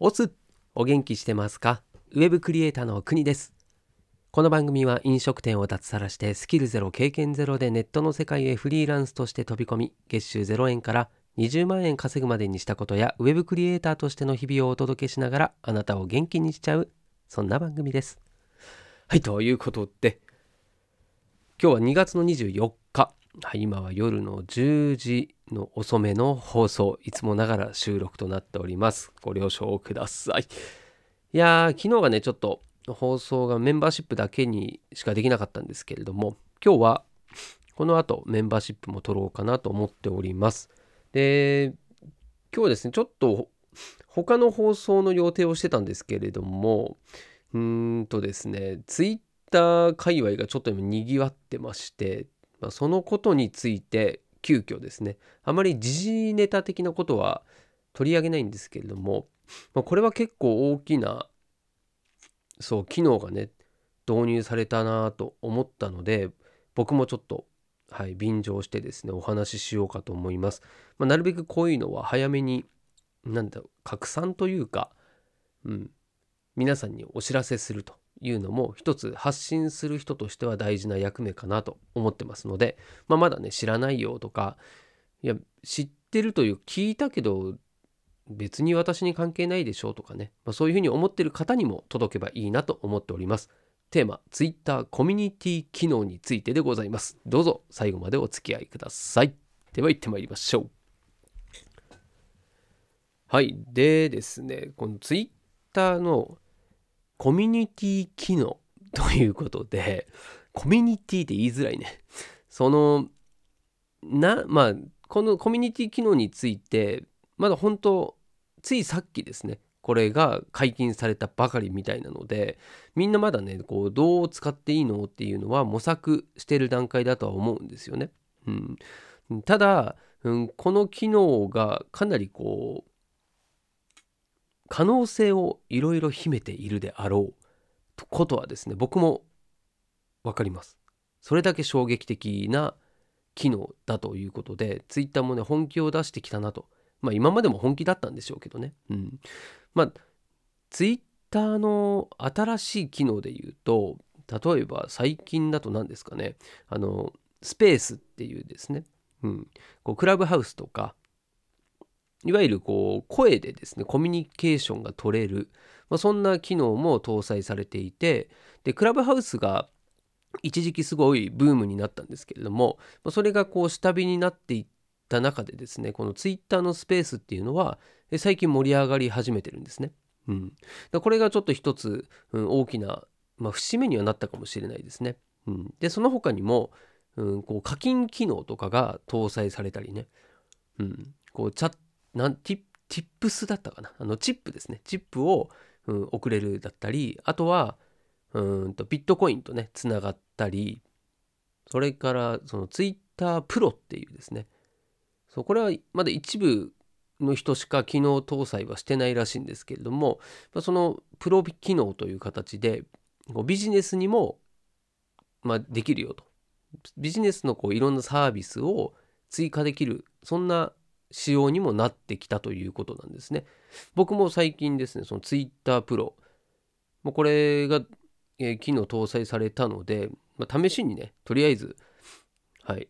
オスお元気してますか？ウェブクリエイターの国です。この番組は飲食店を脱サラしてスキルゼロ経験ゼロでネットの世界へフリーランスとして飛び込み月収0円から20万円稼ぐまでにしたことやウェブクリエイターとしての日々をお届けしながらあなたを元気にしちゃうそんな番組です。はいということで今日は2月の24日。はい、今は夜の10時の遅めの放送、いつもながら収録となっております。ご了承ください。いやー、昨日がね、ちょっと放送がメンバーシップだけにしかできなかったんですけれども、今日はこの後メンバーシップも取ろうかなと思っております。で、今日ですね、ちょっと他の放送の予定をしてたんですけれども、うーんとですね、ツイッター界隈がちょっと今賑わってまして、まあ、そのことについて急遽ですねあまり時事ネタ的なことは取り上げないんですけれども、まあ、これは結構大きなそう機能がね導入されたなと思ったので僕もちょっとはい便乗してですねお話ししようかと思います、まあ、なるべくこういうのは早めになんだ拡散というか、うん、皆さんにお知らせすると。いうのも一つ発信する人としては大事な役目かなと思ってますので、まあ、まだね知らないよとかいや知ってるという聞いたけど別に私に関係ないでしょうとかね、まあ、そういうふうに思ってる方にも届けばいいなと思っております。テーマ、Twitter コミュニティ機能についてでございます。どうぞ最後までお付き合いください。では行ってまいりましょう。はい。でですね、この Twitter のコミュニティ機能ということで、コミュニティって言いづらいね。その、な、まあ、このコミュニティ機能について、まだ本当、ついさっきですね、これが解禁されたばかりみたいなので、みんなまだね、こう、どう使っていいのっていうのは模索してる段階だとは思うんですよね。うん。ただ、うん、この機能がかなりこう、可能性をいろいろ秘めているであろうとことはですね僕も分かります。それだけ衝撃的な機能だということでツイッターもね本気を出してきたなと。まあ今までも本気だったんでしょうけどね。うん。まあツイッターの新しい機能で言うと例えば最近だと何ですかね。あのスペースっていうですね、うん、こうクラブハウスとかいわゆるこう声でですねコミュニケーションが取れる、まあ、そんな機能も搭載されていてでクラブハウスが一時期すごいブームになったんですけれどもそれがこう下火になっていった中でですねこのツイッターのスペースっていうのは最近盛り上がり始めてるんですね。うん、これがちょっと一つ、うん、大きな、まあ、節目にはなったかもしれないですね。うん、でその他にも、うん、こう課金機能とかが搭載されたりね、うん、こうチャッなんティティップスだったかな？あのチップですね。チップを、うん、送れるだったりあとはうんとビットコインとねつながったりそれからそのツイッタープロっていうですね。そうこれはまだ一部の人しか機能搭載はしてないらしいんですけれどもそのプロ機能という形でこうビジネスにも、まあ、できるよと。ビジネスのこういろんなサービスを追加できるそんな仕様にもなってきたということなんですね。僕も最近ですね、その Twitter Pro、もうこれが、えー、機能搭載されたので、まあ、試しにね、とりあえず、はい、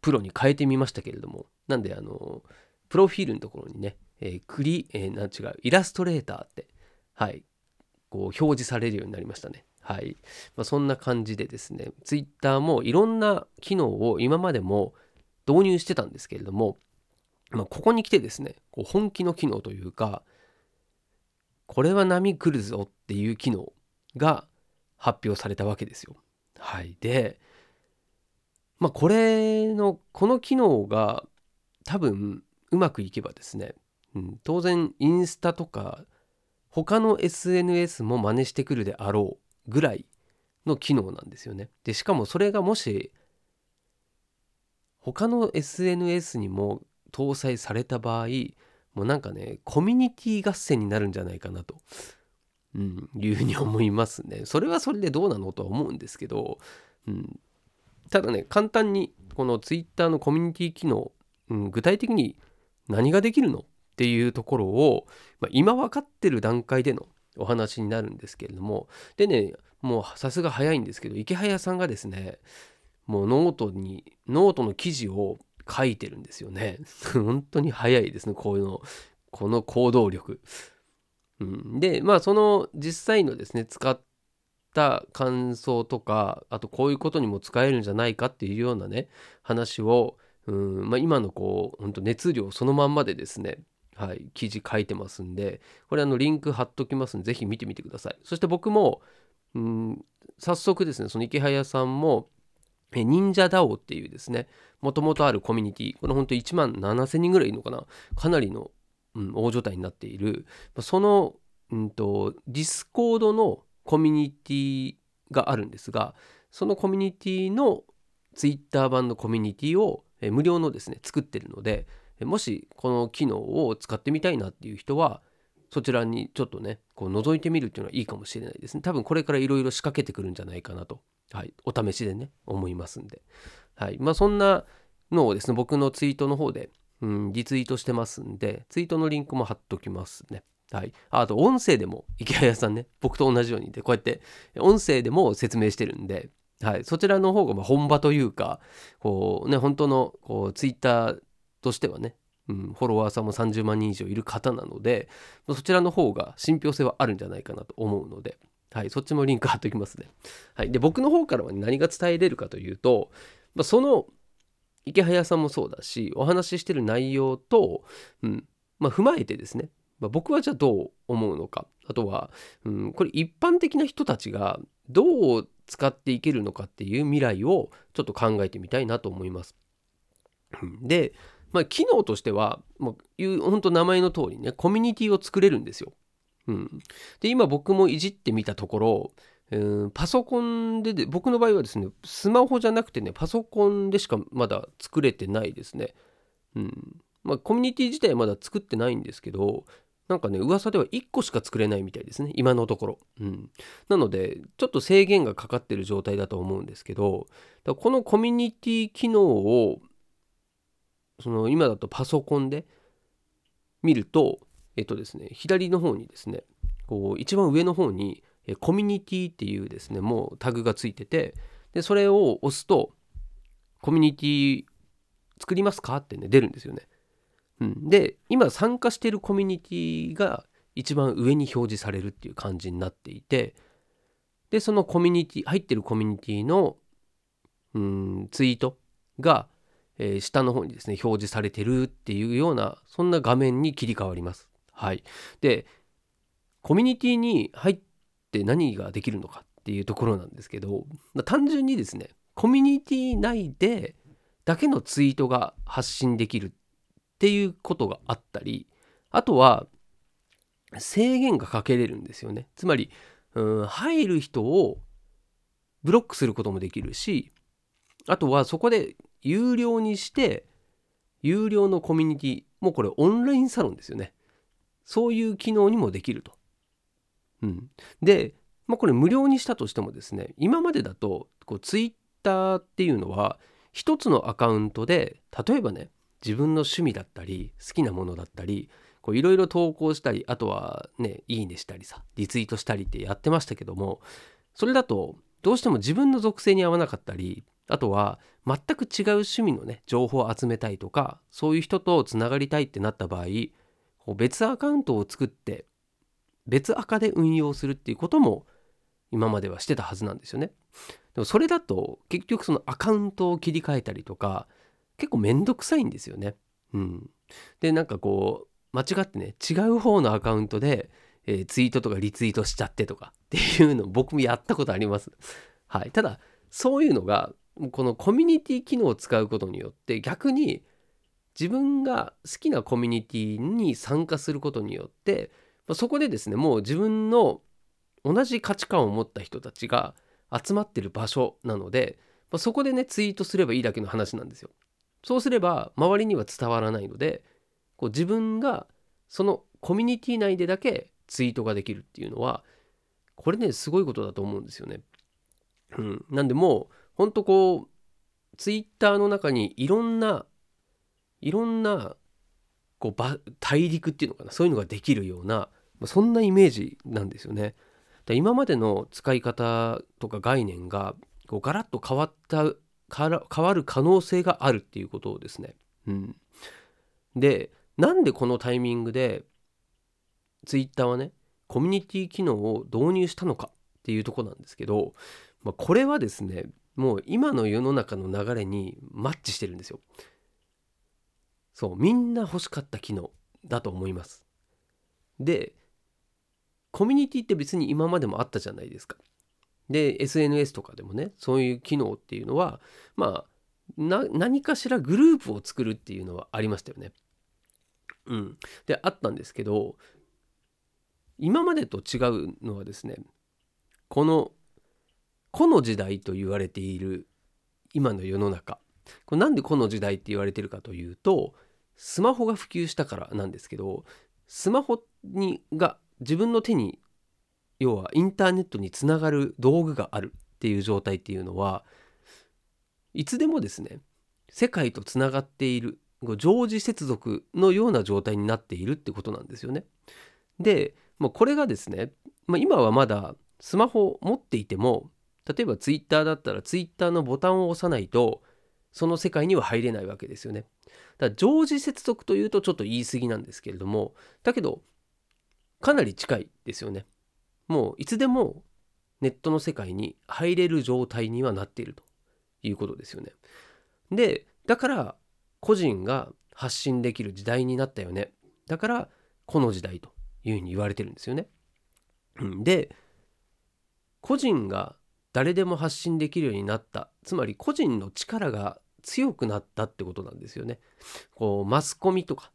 プロに変えてみましたけれども、なんで、あの、プロフィールのところにね、えー、クリ、えー、なん違う、イラストレーターって、はい、こう表示されるようになりましたね。はい。まあ、そんな感じでですね、Twitter もいろんな機能を今までも導入してたんですけれども、まあ、ここに来てですねこう本気の機能というかこれは波来るぞっていう機能が発表されたわけですよ。はい、でまあこれのこの機能が多分うまくいけばですね、うん、当然インスタとか他の SNS も真似してくるであろうぐらいの機能なんですよね。でしかもそれがもし他の SNS にも搭載された場合もうなんかねコミュニティ合戦になるんじゃないかなと、うん、いうふうに思いますね。それはそれでどうなのとは思うんですけど、うん、ただね簡単にこの Twitter のコミュニティ機能、うん、具体的に何ができるのっていうところを、まあ、今分かってる段階でのお話になるんですけれどもでねもうさすが早いんですけどイケハヤさんがですねもうノートにノートの記事を書いてるんですよね。本当に早いですね。こういうの。この行動力、うん、でまあその実際のですね使った感想とかあとこういうことにも使えるんじゃないかっていうようなね話をうんまあ、今のこう本当熱量そのまんまでですねはい、記事書いてますんで、これあのリンク貼っときますんで、ぜひ見てみてください。そして僕も、うん、早速ですね、その池早さんも、忍者 DAO っていうですね、もともとあるコミュニティ、これ本当1万7000人ぐらいいるのかな、かなりの、うん、大所帯になっている、その、うんと、 Discord のコミュニティがあるんですが、そのコミュニティのツイッター版のコミュニティを無料のですね、作ってるので、もしこの機能を使ってみたいなっていう人はそちらにちょっとねこう覗いてみるっていうのはいいかもしれないですね。多分これからいろいろ仕掛けてくるんじゃないかなと、はい、お試しでね思いますんで、はいまあ、そんなのをですね僕のツイートの方で、うん、リツイートしてますんでツイートのリンクも貼っときますね。はい、あと音声でも池谷さんね僕と同じようにでこうやって音声でも説明してるんで、はい、そちらの方がま本場というかこうね本当のこうツイッターとしてはね、うん、フォロワーさんも30万人以上いる方なので、そちらの方が信憑性はあるんじゃないかなと思うので、はい、そっちもリンク貼っておきますね。はい、で僕の方からは何が伝えれるかというと、まあ、その池早さんもそうだしお話ししてる内容と、うんまあ、踏まえてですね、まあ、僕はじゃあどう思うのかあとは、うん、これ一般的な人たちがどう使っていけるのかっていう未来をちょっと考えてみたいなと思います。で、まあ、機能としては、まあ、いう本当名前の通りねコミュニティを作れるんですよ。うん、で今僕もいじってみたところ、うん、パソコンでで僕の場合はですねスマホじゃなくてねパソコンでしかまだ作れてないですね。うん。まあ、コミュニティ自体はまだ作ってないんですけどなんかね噂では1個しか作れないみたいですね。今のところ、うん、なのでちょっと制限がかかってる状態だと思うんですけどこのコミュニティ機能をその今だとパソコンで見ると、えっとですね、左の方にですね、こう一番上の方にコミュニティっていうですね、もうタグがついてて、で、それを押すと、コミュニティ作りますかってね、出るんですよね。うん、で、今参加しているコミュニティが一番上に表示されるっていう感じになっていて、で、そのコミュニティ、入ってるコミュニティの、うん、ツイートが、えー、下の方にですね表示されてるっていうようなそんな画面に切り替わります。はい、でコミュニティに入って何ができるのかっていうところなんですけど、まあ、単純にですねコミュニティ内でだけのツイートが発信できるっていうことがあったりあとは制限がかけれるんですよね。つまりうん入る人をブロックすることもできるしあとはそこで有料にして有料のコミュニティもうこれオンラインサロンですよね。そういう機能にもできると。うん、で、まあ、これ無料にしたとしてもですね今までだとこうツイッターっていうのは一つのアカウントで例えばね自分の趣味だったり好きなものだったりいろいろ投稿したりあとはねいいねしたりさリツイートしたりってやってましたけどもそれだとどうしても自分の属性に合わなかったりあとは全く違う趣味のね情報を集めたいとかそういう人とつながりたいってなった場合別アカウントを作って別アカで運用するっていうことも今まではしてたはずなんですよね。でもそれだと結局そのアカウントを切り替えたりとか結構めんどくさいんですよね。うん、でなんかこう間違ってね違う方のアカウントで、えー、ツイートとかリツイートしちゃってとかっていうの僕もやったことあります。はい、ただそういうのがこのコミュニティ機能を使うことによって逆に自分が好きなコミュニティに参加することによってそこでですねもう自分の同じ価値観を持った人たちが集まってる場所なのでそこでねツイートすればいいだけの話なんですよ。そうすれば周りには伝わらないのでこう自分がそのコミュニティ内でだけツイートができるっていうのはこれねすごいことだと思うんですよね。うん、なんでもうほんとこうツイッターの中にいろんないろんなこう大陸っていうのかなそういうのができるようなそんなイメージなんですよね。今までの使い方とか概念がこうガラッと変わった変わる可能性があるっていうことをですね。うん、でなんでこのタイミングでツイッターはねコミュニティ機能を導入したのかっていうとこなんですけど、まあ、これはですねもう今の世の中の流れにマッチしてるんですよ。そうみんな欲しかった機能だと思います。でコミュニティって別に今までもあったじゃないですか。で SNS とかでもねそういう機能っていうのはまあ何かしらグループを作るっていうのはありましたよね。うん、であったんですけど今までと違うのはですねこの個の時代と言われている今の世の中これなんでこの時代って言われてるかというとスマホが普及したからなんですけどスマホにが自分の手に要はインターネットにつながる道具があるっていう状態っていうのはいつでもですね世界とつながっている常時接続のような状態になっているってことなんですよね。で、まあ、これがですね、ま、今はまだスマホを持っていても例えばツイッターだったらツイッターのボタンを押さないとその世界には入れないわけですよね。だ常時接続というとちょっと言い過ぎなんですけれどもだけどかなり近いですよね。もういつでもネットの世界に入れる状態にはなっているということですよね。でだから個人が発信できる時代になったよね。だからこの時代というふうに言われてるんですよね。で個人が誰でも発信できるようになったつまり個人の力が強くなったってことなんですよね。こうマスコミとか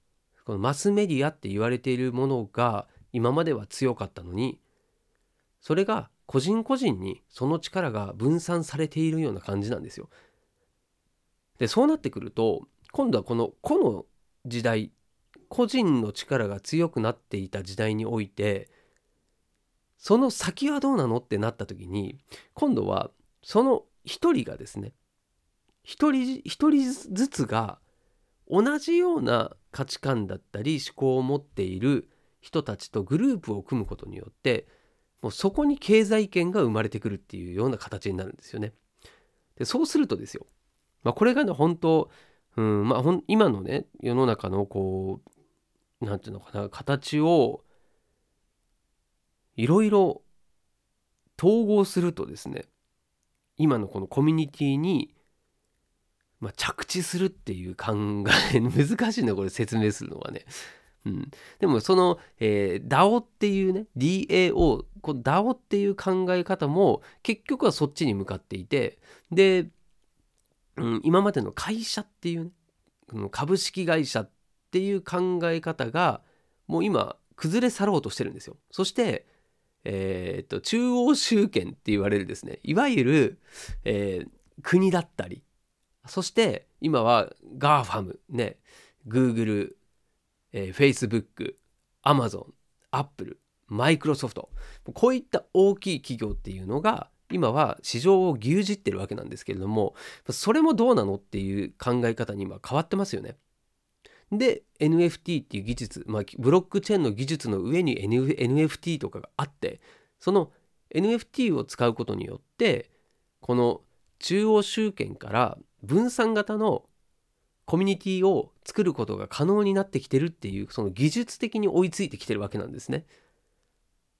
このマスメディアって言われているものが今までは強かったのにそれが個人個人にその力が分散されているような感じなんですよ。でそうなってくると今度はこの個の時代個人の力が強くなっていた時代においてその先はどうなのってなった時に今度はその一人がですね一人一人ずつが同じような価値観だったり思考を持っている人たちとグループを組むことによってもうそこに経済圏が生まれてくるっていうような形になるんですよね。でそうするとですよ、まあ、これがね本当、うんまあ、ほん今のね世の中のこう何て言うのかな形をいろいろ統合するとですね今のこのコミュニティにまあ、着地するっていう考え 難しいなこれ説明するのはね。うん、でもその、えー、DAO っていうね DAO この DAO っていう考え方も結局はそっちに向かっていてで、うん、今までの会社っていうね株式会社っていう考え方がもう今崩れ去ろうとしてるんですよ。そして、えー、っと中央集権って言われるですねいわゆる、えー、国だったりそして今は GAFAM ね Google えー、Facebook、Amazon、Apple、Microsoft こういった大きい企業っていうのが今は市場を牛耳ってるわけなんですけれどもそれもどうなのっていう考え方に今変わってますよね。で NFT っていう技術、まあ、ブロックチェーンの技術の上に、N、NFT とかがあってその NFT を使うことによってこの中央集権から分散型のコミュニティを作ることが可能になってきてるっていうその技術的に追いついてきてるわけなんですね。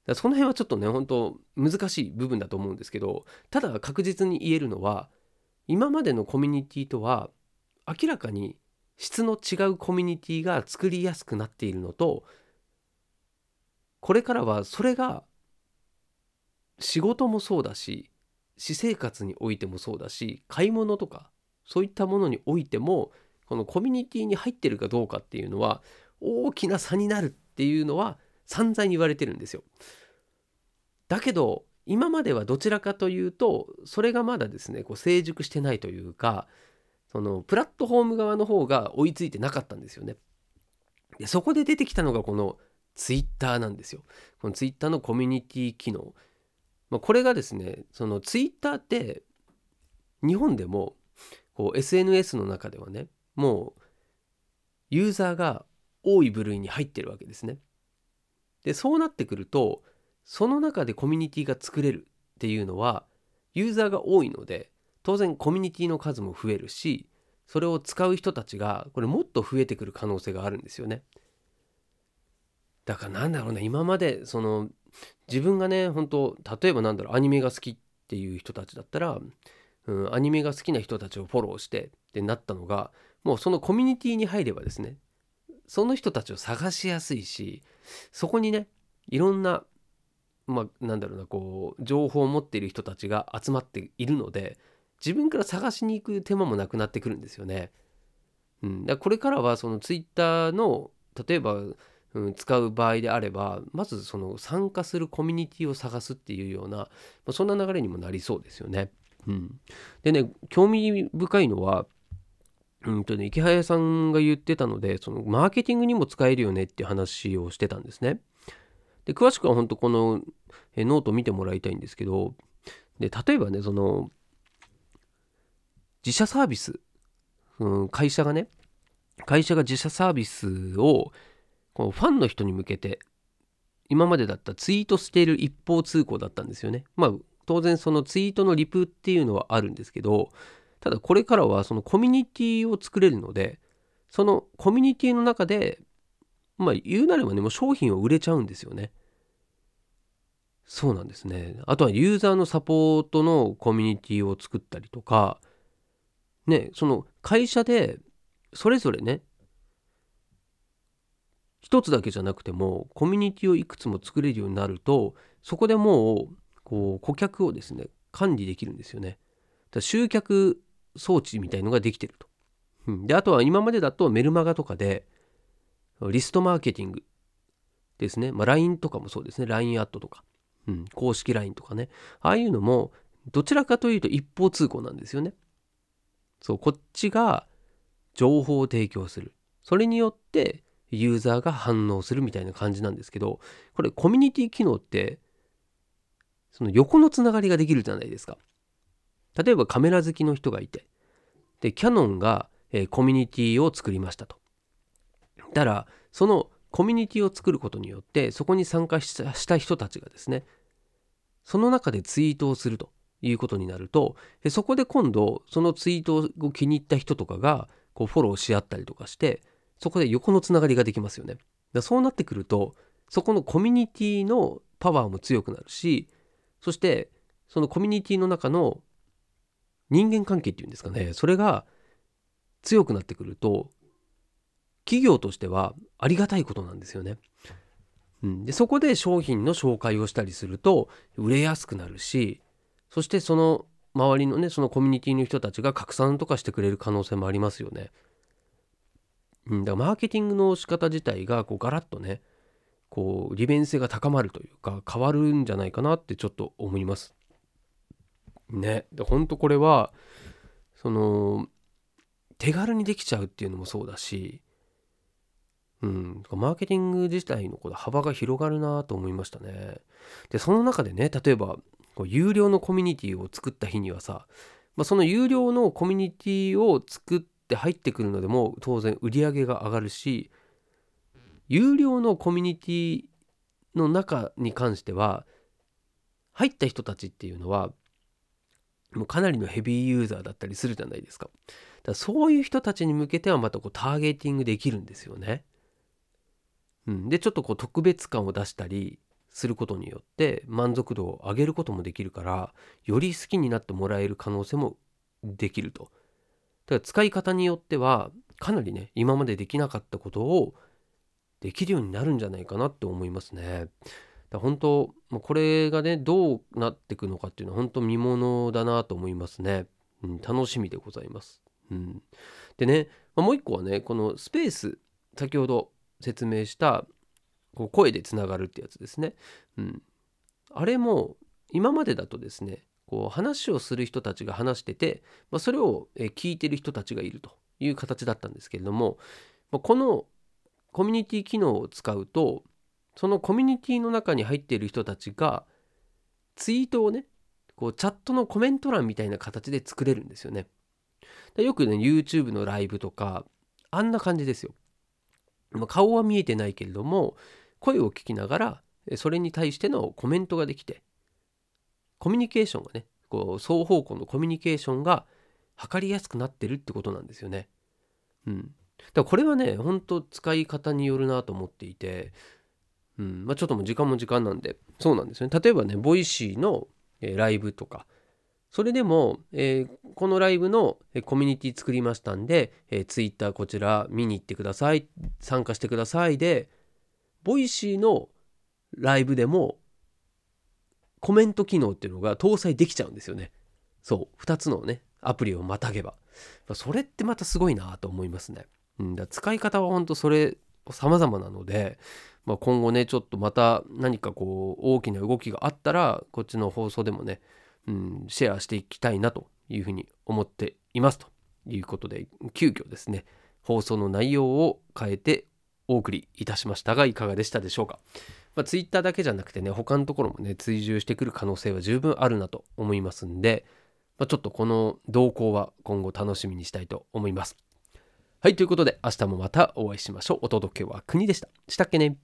だその辺はちょっとね本当難しい部分だと思うんですけどただ確実に言えるのは今までのコミュニティとは明らかに質の違うコミュニティが作りやすくなっているのとこれからはそれが仕事もそうだし私生活においてもそうだし買い物とかそういったものにおいてもこのコミュニティに入ってるかどうかっていうのは大きな差になるっていうのは散々言われてるんですよ。だけど今まではどちらかというとそれがまだですねこう成熟してないというかそのプラットフォーム側の方が追いついてなかったんですよね。でそこで出てきたのがこのツイッターなんですよ。このツイッターのコミュニティ機能。まあ、これがですねそのツイッターって日本でもこう SNS の中ではねもうユーザーが多い部類に入ってるわけですね。でそうなってくるとその中でコミュニティが作れるっていうのはユーザーが多いので当然コミュニティの数も増えるしそれを使う人たちがこれもっと増えてくる可能性があるんですよね。だからなんだろうね今までその自分がね本当例えばなんだろうアニメが好きっていう人たちだったら、うん、アニメが好きな人たちをフォローしてってなったのがもうそのコミュニティに入ればですねその人たちを探しやすいしそこにねいろんなまあなんだろうなこう情報を持っている人たちが集まっているので自分から探しに行く手間もなくなってくるんですよね。うん、だこれからはそのツイッターの例えば、うん、使う場合であればまずその参加するコミュニティを探すっていうような、まあ、そんな流れにもなりそうですよね。うん、でね興味深いのはうんとねイケハヤさんが言ってたのでそのマーケティングにも使えるよねって話をしてたんですね。で詳しくは本当このえノート見てもらいたいんですけどで例えばねその自社サービス、うん、会社がね会社が自社サービスをこのファンの人に向けて今までだったツイートしている一方通行だったんですよね。まあ当然そのツイートのリプっていうのはあるんですけどただこれからはそのコミュニティを作れるのでそのコミュニティの中でまあ言うなればねもう商品を売れちゃうんですよね。そうなんですね。あとはユーザーのサポートのコミュニティを作ったりとかねその会社でそれぞれね一つだけじゃなくてもコミュニティをいくつも作れるようになるとそこでもうこう顧客をですね管理できるんですよね。だ集客装置みたいのができてると。であとは今までだとメルマガとかでリストマーケティングですね、まあ、LINE とかもそうですね。LINE アットとか、うん、公式 LINE とかね。ああいうのもどちらかというと一方通行なんですよね。そうこっちが情報を提供する。それによってユーザーが反応するみたいな感じなんですけどこれコミュニティ機能ってその横のつながりができるじゃないですか。例えばカメラ好きの人がいてでキャノンが、えー、コミュニティを作りましたと。だからそのコミュニティを作ることによってそこに参加した人たちがですねその中でツイートをするということになるとそこで今度そのツイートを気に入った人とかがこうフォローし合ったりとかしてそこで横のつながりができますよね。だそうなってくるとそこのコミュニティのパワーも強くなるしそしてそのコミュニティの中の人間関係っていうんですかねそれが強くなってくると企業としてはありがたいことなんですよね。うん、でそこで商品の紹介をしたりすると売れやすくなるしそしてその周りのねそのコミュニティの人たちが拡散とかしてくれる可能性もありますよね。うん、だからマーケティングの仕方自体がこうガラッとねこう利便性が高まるというか変わるんじゃないかなってちょっと思います。ねでほんとこれはその手軽にできちゃうっていうのもそうだしうん、マーケティング自体のこの幅が広がるなと思いましたね。でその中でね例えばこう有料のコミュニティを作った日にはさ、まあ、その有料のコミュニティを作って入ってくるのでも当然売り上げが上がるし有料のコミュニティの中に関しては入った人たちっていうのはもうかなりのヘビーユーザーだったりするじゃないですか。だからそういう人たちに向けてはまたこうターゲーティングできるんですよね。うん、でちょっとこう特別感を出したりすることによって満足度を上げることもできるからより好きになってもらえる可能性もできると。だから使い方によってはかなりね今までできなかったことをできるようになるんじゃないかなって思いますね。だ本当これがねどうなっていくのかっていうのは本当見ものだなと思いますね。うん、楽しみでございます。うん、でね、まあ、もう一個はねこのスペース先ほど説明したこう声でつながるってやつですね。うん、あれも今までだとですねこう話をする人たちが話してて、まあ、それを聞いてる人たちがいるという形だったんですけれども、まあ、このコミュニティ機能を使うとそのコミュニティの中に入っている人たちがツイートをねこうチャットのコメント欄みたいな形で作れるんですよね。よくね YouTube のライブとかあんな感じですよ。顔は見えてないけれども声を聞きながらそれに対してのコメントができてコミュニケーションがねこう双方向のコミュニケーションが図りやすくなってるってことなんですよね。うん、だこれはねほんと使い方によるなと思っていて、うんまあ、ちょっともう時間も時間なんでそうなんですね。例えばね Voicy の、えライブとかそれでも、えー、このライブのコミュニティ作りましたんで、えー、Twitter こちら見に行ってください参加してくださいで Voicy のライブでもコメント機能っていうのが搭載できちゃうんですよね。そう、2つのね、アプリをまたげば。それってまたすごいなと思いますね。うん、だ使い方は本当それ様々なので、まあ、今後ね、ちょっとまた何かこう大きな動きがあったら、こっちの放送でもね、うん、シェアしていきたいなというふうに思っていますということで、急遽ですね、放送の内容を変えてお送りいたしましたが、いかがでしたでしょうか。まあ、ツイッターだけじゃなくてね、他のところもね、追従してくる可能性は十分あるなと思いますんで、まあ、ちょっとこの動向は今後楽しみにしたいと思います。はい、ということで明日もまたお会いしましょう。お届けは国でした。したっけね